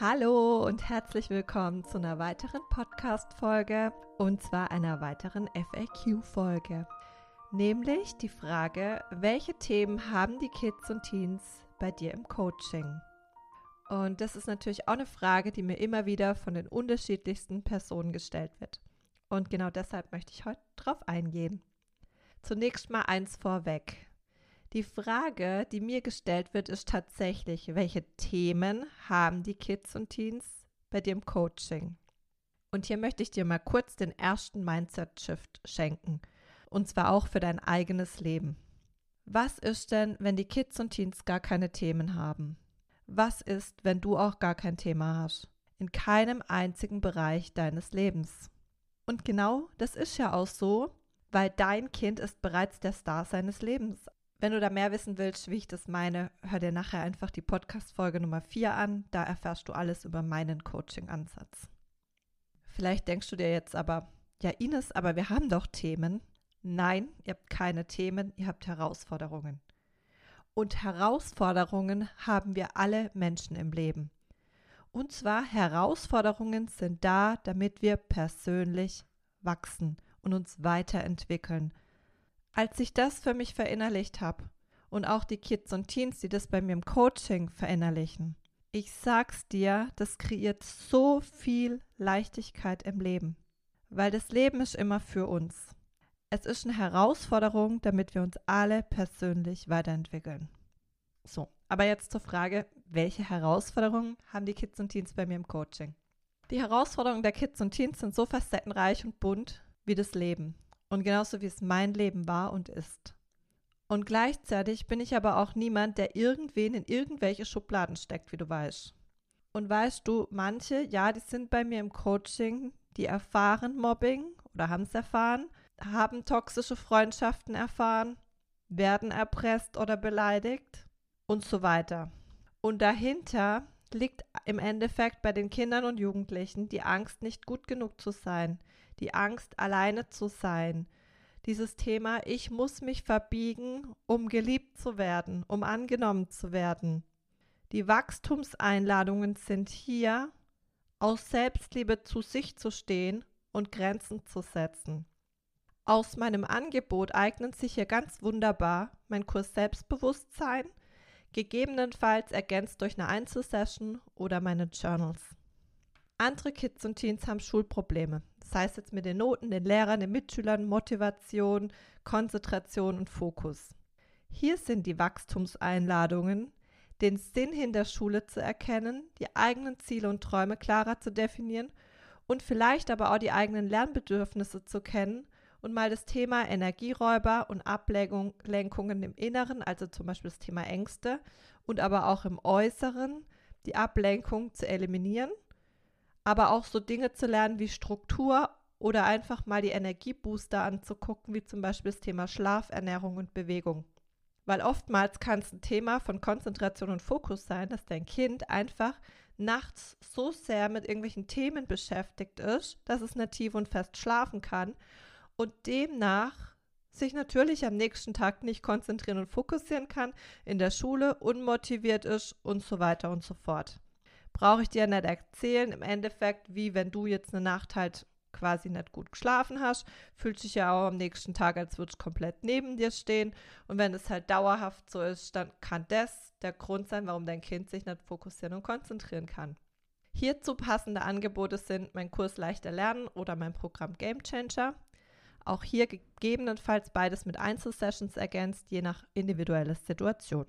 Hallo und herzlich willkommen zu einer weiteren Podcast-Folge und zwar einer weiteren FAQ-Folge. Nämlich die Frage, welche Themen haben die Kids und Teens bei dir im Coaching? Und das ist natürlich auch eine Frage, die mir immer wieder von den unterschiedlichsten Personen gestellt wird. Und genau deshalb möchte ich heute drauf eingehen. Zunächst mal eins vorweg. Die Frage, die mir gestellt wird, ist tatsächlich, welche Themen haben die Kids und Teens bei im Coaching? Und hier möchte ich dir mal kurz den ersten Mindset-Shift schenken. Und zwar auch für dein eigenes Leben. Was ist denn, wenn die Kids und Teens gar keine Themen haben? Was ist, wenn du auch gar kein Thema hast? In keinem einzigen Bereich deines Lebens. Und genau das ist ja auch so, weil dein Kind ist bereits der Star seines Lebens. Wenn du da mehr wissen willst, wie ich das meine, hör dir nachher einfach die Podcast-Folge Nummer 4 an. Da erfährst du alles über meinen Coaching-Ansatz. Vielleicht denkst du dir jetzt aber, ja, Ines, aber wir haben doch Themen. Nein, ihr habt keine Themen, ihr habt Herausforderungen. Und Herausforderungen haben wir alle Menschen im Leben. Und zwar Herausforderungen sind da, damit wir persönlich wachsen und uns weiterentwickeln als ich das für mich verinnerlicht habe und auch die Kids und Teens, die das bei mir im Coaching verinnerlichen, ich sag's dir, das kreiert so viel Leichtigkeit im Leben, weil das Leben ist immer für uns. Es ist eine Herausforderung, damit wir uns alle persönlich weiterentwickeln. So, aber jetzt zur Frage, welche Herausforderungen haben die Kids und Teens bei mir im Coaching? Die Herausforderungen der Kids und Teens sind so facettenreich und bunt wie das Leben und genauso wie es mein Leben war und ist. Und gleichzeitig bin ich aber auch niemand, der irgendwen in irgendwelche Schubladen steckt, wie du weißt. Und weißt du, manche, ja, die sind bei mir im Coaching, die erfahren Mobbing oder haben es erfahren, haben toxische Freundschaften erfahren, werden erpresst oder beleidigt und so weiter. Und dahinter liegt im Endeffekt bei den Kindern und Jugendlichen die Angst, nicht gut genug zu sein, die Angst, alleine zu sein. Dieses Thema, ich muss mich verbiegen, um geliebt zu werden, um angenommen zu werden. Die Wachstumseinladungen sind hier, aus Selbstliebe zu sich zu stehen und Grenzen zu setzen. Aus meinem Angebot eignet sich hier ganz wunderbar mein Kurs Selbstbewusstsein, gegebenenfalls ergänzt durch eine Einzelsession oder meine Journals. Andere Kids und Teens haben Schulprobleme sei es jetzt mit den Noten, den Lehrern, den Mitschülern, Motivation, Konzentration und Fokus. Hier sind die Wachstumseinladungen, den Sinn hinter Schule zu erkennen, die eigenen Ziele und Träume klarer zu definieren und vielleicht aber auch die eigenen Lernbedürfnisse zu kennen und mal das Thema Energieräuber und Ablenkungen im Inneren, also zum Beispiel das Thema Ängste und aber auch im Äußeren, die Ablenkung zu eliminieren aber auch so Dinge zu lernen wie Struktur oder einfach mal die Energiebooster anzugucken, wie zum Beispiel das Thema Schlaf, Ernährung und Bewegung. Weil oftmals kann es ein Thema von Konzentration und Fokus sein, dass dein Kind einfach nachts so sehr mit irgendwelchen Themen beschäftigt ist, dass es tief und fest schlafen kann und demnach sich natürlich am nächsten Tag nicht konzentrieren und fokussieren kann, in der Schule unmotiviert ist und so weiter und so fort brauche ich dir nicht erzählen. Im Endeffekt, wie wenn du jetzt eine Nacht halt quasi nicht gut geschlafen hast, fühlt sich ja auch am nächsten Tag, als würde es komplett neben dir stehen. Und wenn es halt dauerhaft so ist, dann kann das der Grund sein, warum dein Kind sich nicht fokussieren und konzentrieren kann. Hierzu passende Angebote sind mein Kurs Leichter Lernen oder mein Programm Game Changer. Auch hier gegebenenfalls beides mit Einzelsessions ergänzt, je nach individueller Situation.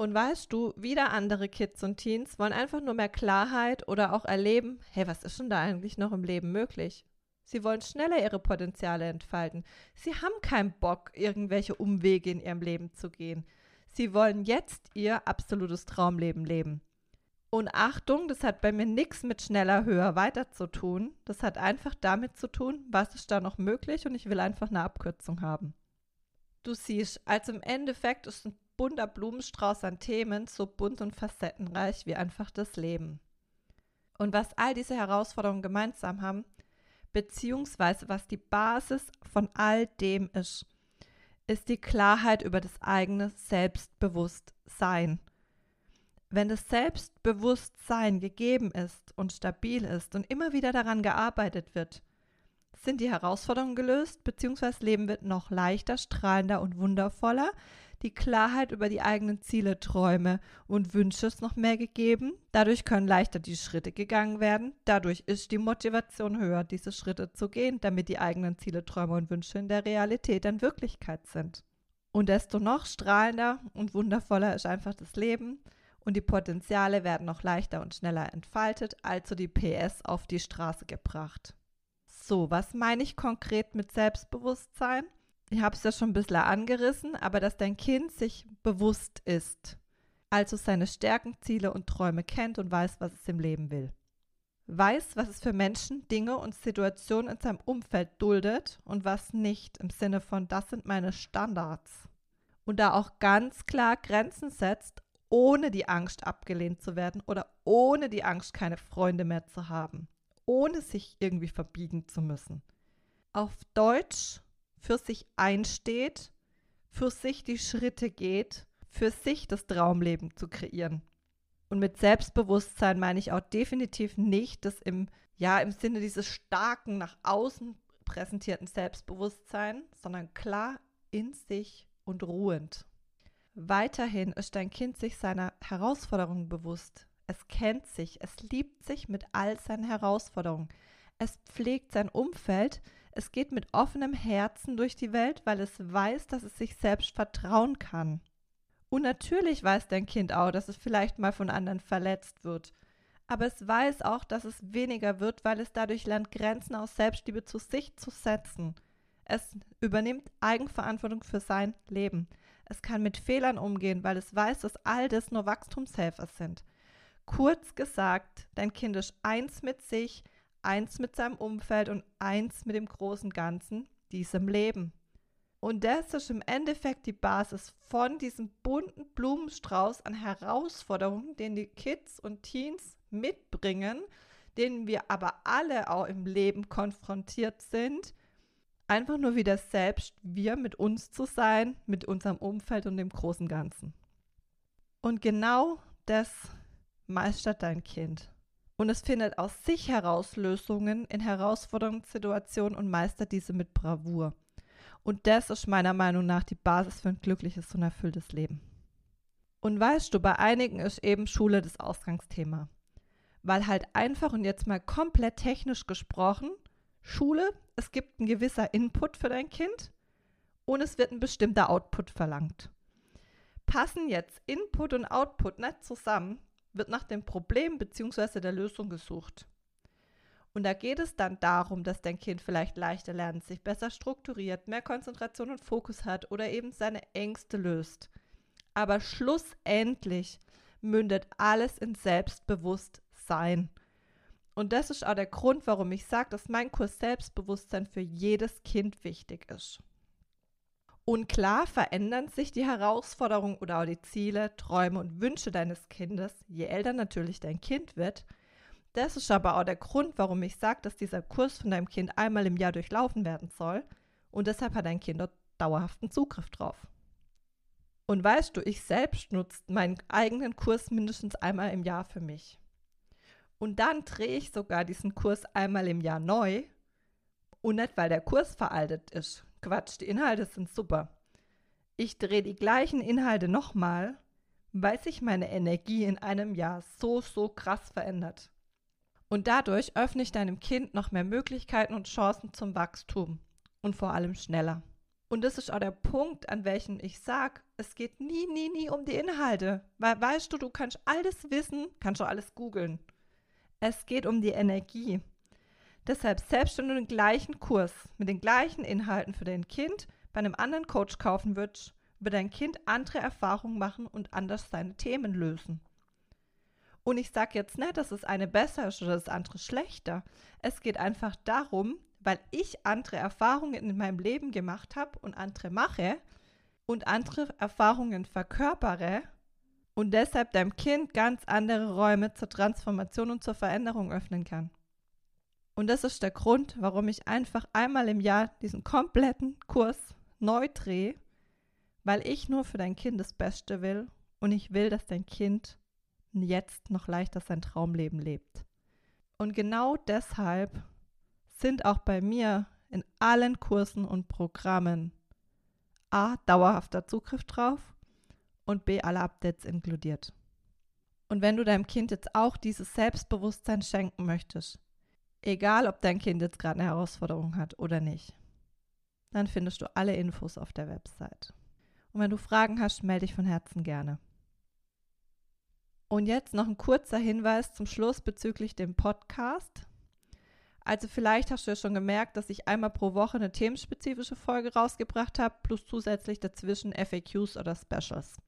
Und weißt du, wieder andere Kids und Teens wollen einfach nur mehr Klarheit oder auch erleben, hey, was ist denn da eigentlich noch im Leben möglich? Sie wollen schneller ihre Potenziale entfalten. Sie haben keinen Bock, irgendwelche Umwege in ihrem Leben zu gehen. Sie wollen jetzt ihr absolutes Traumleben leben. Und Achtung, das hat bei mir nichts mit schneller, höher, weiter zu tun. Das hat einfach damit zu tun, was ist da noch möglich und ich will einfach eine Abkürzung haben. Du siehst, also im Endeffekt ist ein bunter Blumenstrauß an Themen, so bunt und facettenreich wie einfach das Leben. Und was all diese Herausforderungen gemeinsam haben, beziehungsweise was die Basis von all dem ist, ist die Klarheit über das eigene Selbstbewusstsein. Wenn das Selbstbewusstsein gegeben ist und stabil ist und immer wieder daran gearbeitet wird, sind die Herausforderungen gelöst, beziehungsweise Leben wird noch leichter, strahlender und wundervoller. Die Klarheit über die eigenen Ziele, Träume und Wünsche ist noch mehr gegeben. Dadurch können leichter die Schritte gegangen werden. Dadurch ist die Motivation höher, diese Schritte zu gehen, damit die eigenen Ziele, Träume und Wünsche in der Realität dann Wirklichkeit sind. Und desto noch strahlender und wundervoller ist einfach das Leben und die Potenziale werden noch leichter und schneller entfaltet, also die PS auf die Straße gebracht. So, was meine ich konkret mit Selbstbewusstsein? Ich habe es ja schon ein bisschen angerissen, aber dass dein Kind sich bewusst ist, also seine Stärken, Ziele und Träume kennt und weiß, was es im Leben will. Weiß, was es für Menschen, Dinge und Situationen in seinem Umfeld duldet und was nicht, im Sinne von, das sind meine Standards. Und da auch ganz klar Grenzen setzt, ohne die Angst abgelehnt zu werden oder ohne die Angst, keine Freunde mehr zu haben ohne sich irgendwie verbiegen zu müssen. Auf Deutsch für sich einsteht, für sich die Schritte geht, für sich das Traumleben zu kreieren. Und mit Selbstbewusstsein meine ich auch definitiv nicht das im, ja, im Sinne dieses starken, nach außen präsentierten Selbstbewusstsein, sondern klar in sich und ruhend. Weiterhin ist dein Kind sich seiner Herausforderungen bewusst. Es kennt sich, es liebt sich mit all seinen Herausforderungen. Es pflegt sein Umfeld, es geht mit offenem Herzen durch die Welt, weil es weiß, dass es sich selbst vertrauen kann. Und natürlich weiß dein Kind auch, dass es vielleicht mal von anderen verletzt wird. Aber es weiß auch, dass es weniger wird, weil es dadurch lernt, Grenzen aus Selbstliebe zu sich zu setzen. Es übernimmt Eigenverantwortung für sein Leben. Es kann mit Fehlern umgehen, weil es weiß, dass all das nur Wachstumshelfer sind. Kurz gesagt, dein Kind ist eins mit sich, eins mit seinem Umfeld und eins mit dem großen Ganzen, diesem Leben. Und das ist im Endeffekt die Basis von diesem bunten Blumenstrauß an Herausforderungen, den die Kids und Teens mitbringen, denen wir aber alle auch im Leben konfrontiert sind. Einfach nur wieder selbst wir mit uns zu sein, mit unserem Umfeld und dem großen Ganzen. Und genau das meistert dein Kind. Und es findet aus sich heraus Lösungen in Herausforderungssituationen und meistert diese mit Bravour. Und das ist meiner Meinung nach die Basis für ein glückliches und erfülltes Leben. Und weißt du, bei einigen ist eben Schule das Ausgangsthema. Weil halt einfach und jetzt mal komplett technisch gesprochen, Schule, es gibt ein gewisser Input für dein Kind und es wird ein bestimmter Output verlangt. Passen jetzt Input und Output nicht zusammen, wird nach dem Problem bzw. der Lösung gesucht. Und da geht es dann darum, dass dein Kind vielleicht leichter lernt, sich besser strukturiert, mehr Konzentration und Fokus hat oder eben seine Ängste löst. Aber schlussendlich mündet alles in Selbstbewusstsein. Und das ist auch der Grund, warum ich sage, dass mein Kurs Selbstbewusstsein für jedes Kind wichtig ist. Und klar verändern sich die Herausforderungen oder auch die Ziele, Träume und Wünsche deines Kindes, je älter natürlich dein Kind wird. Das ist aber auch der Grund, warum ich sage, dass dieser Kurs von deinem Kind einmal im Jahr durchlaufen werden soll. Und deshalb hat dein Kind dort dauerhaften Zugriff drauf. Und weißt du, ich selbst nutze meinen eigenen Kurs mindestens einmal im Jahr für mich. Und dann drehe ich sogar diesen Kurs einmal im Jahr neu. Und nicht, weil der Kurs veraltet ist. Quatsch, die Inhalte sind super. Ich drehe die gleichen Inhalte nochmal, weil sich meine Energie in einem Jahr so, so krass verändert. Und dadurch öffne ich deinem Kind noch mehr Möglichkeiten und Chancen zum Wachstum und vor allem schneller. Und das ist auch der Punkt, an welchem ich sage, es geht nie, nie, nie um die Inhalte. Weil weißt du, du kannst alles wissen, kannst du alles googeln. Es geht um die Energie. Deshalb, selbst wenn du den gleichen Kurs mit den gleichen Inhalten für dein Kind bei einem anderen Coach kaufen würdest, wird dein Kind andere Erfahrungen machen und anders seine Themen lösen. Und ich sage jetzt nicht, dass das eine besser ist oder das andere schlechter. Es geht einfach darum, weil ich andere Erfahrungen in meinem Leben gemacht habe und andere mache und andere Erfahrungen verkörpere und deshalb deinem Kind ganz andere Räume zur Transformation und zur Veränderung öffnen kann. Und das ist der Grund, warum ich einfach einmal im Jahr diesen kompletten Kurs neu drehe, weil ich nur für dein Kind das Beste will und ich will, dass dein Kind jetzt noch leichter sein Traumleben lebt. Und genau deshalb sind auch bei mir in allen Kursen und Programmen A. dauerhafter Zugriff drauf und B. alle Updates inkludiert. Und wenn du deinem Kind jetzt auch dieses Selbstbewusstsein schenken möchtest, egal ob dein Kind jetzt gerade eine Herausforderung hat oder nicht, dann findest du alle Infos auf der Website. Und wenn du Fragen hast, melde dich von Herzen gerne. Und jetzt noch ein kurzer Hinweis zum Schluss bezüglich dem Podcast. Also vielleicht hast du ja schon gemerkt, dass ich einmal pro Woche eine themenspezifische Folge rausgebracht habe, plus zusätzlich dazwischen FAQs oder Specials.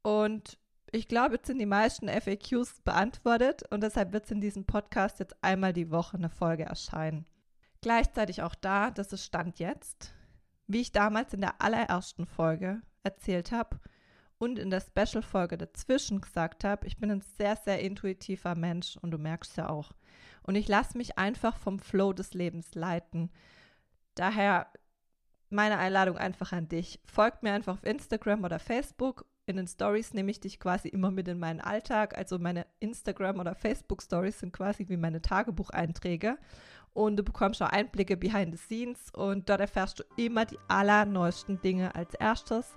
Und ich glaube, jetzt sind die meisten FAQs beantwortet und deshalb wird es in diesem Podcast jetzt einmal die Woche eine Folge erscheinen. Gleichzeitig auch da, das ist Stand jetzt, wie ich damals in der allerersten Folge erzählt habe und in der Special-Folge dazwischen gesagt habe, ich bin ein sehr, sehr intuitiver Mensch und du merkst ja auch. Und ich lasse mich einfach vom Flow des Lebens leiten. Daher meine Einladung einfach an dich. Folgt mir einfach auf Instagram oder Facebook. In den Stories nehme ich dich quasi immer mit in meinen Alltag. Also meine Instagram- oder Facebook-Stories sind quasi wie meine Tagebucheinträge. Und du bekommst auch Einblicke behind the scenes und dort erfährst du immer die allerneuesten Dinge als erstes.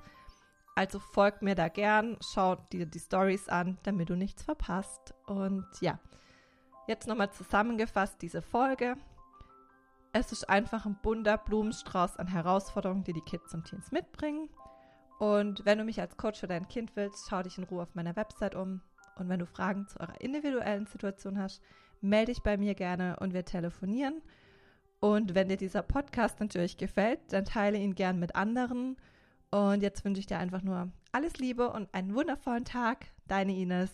Also folg mir da gern, schau dir die Stories an, damit du nichts verpasst. Und ja, Jetzt nochmal zusammengefasst diese Folge. Es ist einfach ein bunter Blumenstrauß an Herausforderungen, die die Kids und Teens mitbringen. Und wenn du mich als Coach für dein Kind willst, schau dich in Ruhe auf meiner Website um. Und wenn du Fragen zu eurer individuellen Situation hast, melde dich bei mir gerne und wir telefonieren. Und wenn dir dieser Podcast natürlich gefällt, dann teile ihn gern mit anderen. Und jetzt wünsche ich dir einfach nur alles Liebe und einen wundervollen Tag. Deine Ines.